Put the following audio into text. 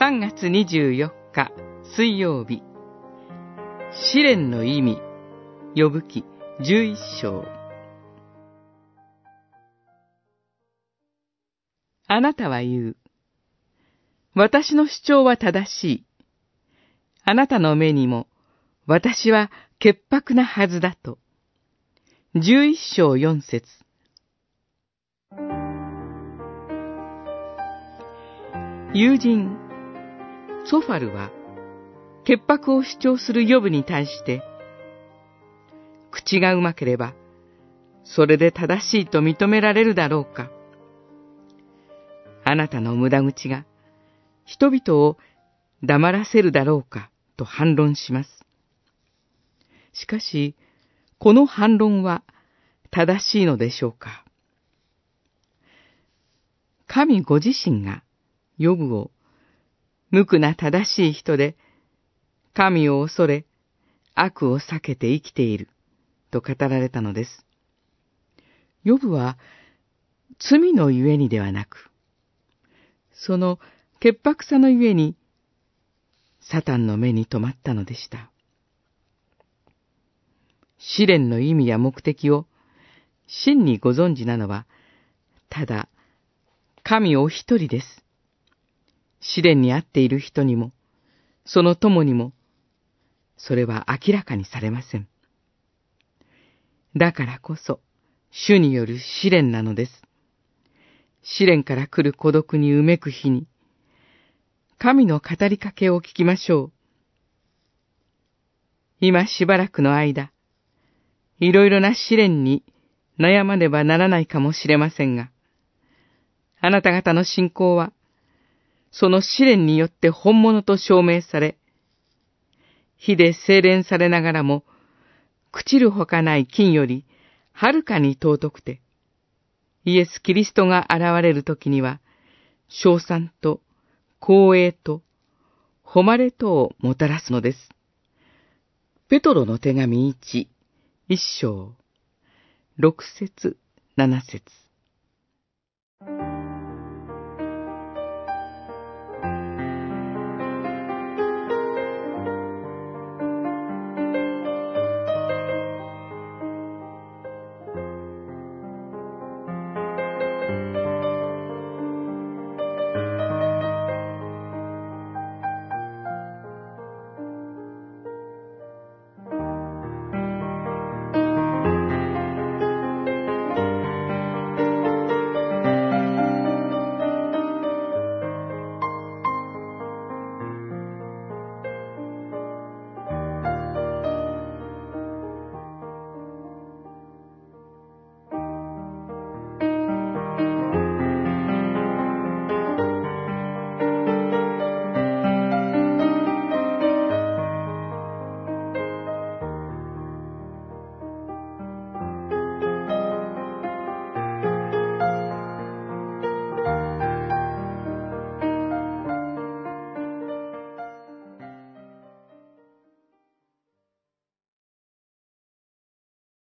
3月24日水曜日試練の意味呼ぶ記11章あなたは言う。私の主張は正しい。あなたの目にも私は潔白なはずだと。11章4節友人、ソファルは、潔白を主張する予部に対して、口がうまければ、それで正しいと認められるだろうか。あなたの無駄口が、人々を黙らせるだろうか、と反論します。しかし、この反論は正しいのでしょうか神ご自身が、ヨブを、無垢な正しい人で、神を恐れ、悪を避けて生きている、と語られたのです。ヨブは、罪のゆえにではなく、その潔白さのゆえに、サタンの目に留まったのでした。試練の意味や目的を真にご存知なのは、ただ、神お一人です。試練にあっている人にも、その友にも、それは明らかにされません。だからこそ、主による試練なのです。試練から来る孤独にうめく日に、神の語りかけを聞きましょう。今しばらくの間、いろいろな試練に悩まねばならないかもしれませんが、あなた方の信仰は、その試練によって本物と証明され、火で精錬されながらも、朽ちるほかない金より、はるかに尊くて、イエス・キリストが現れる時には、賞賛と光栄と誉れとをもたらすのです。ペトロの手紙1、一章、六節、七節。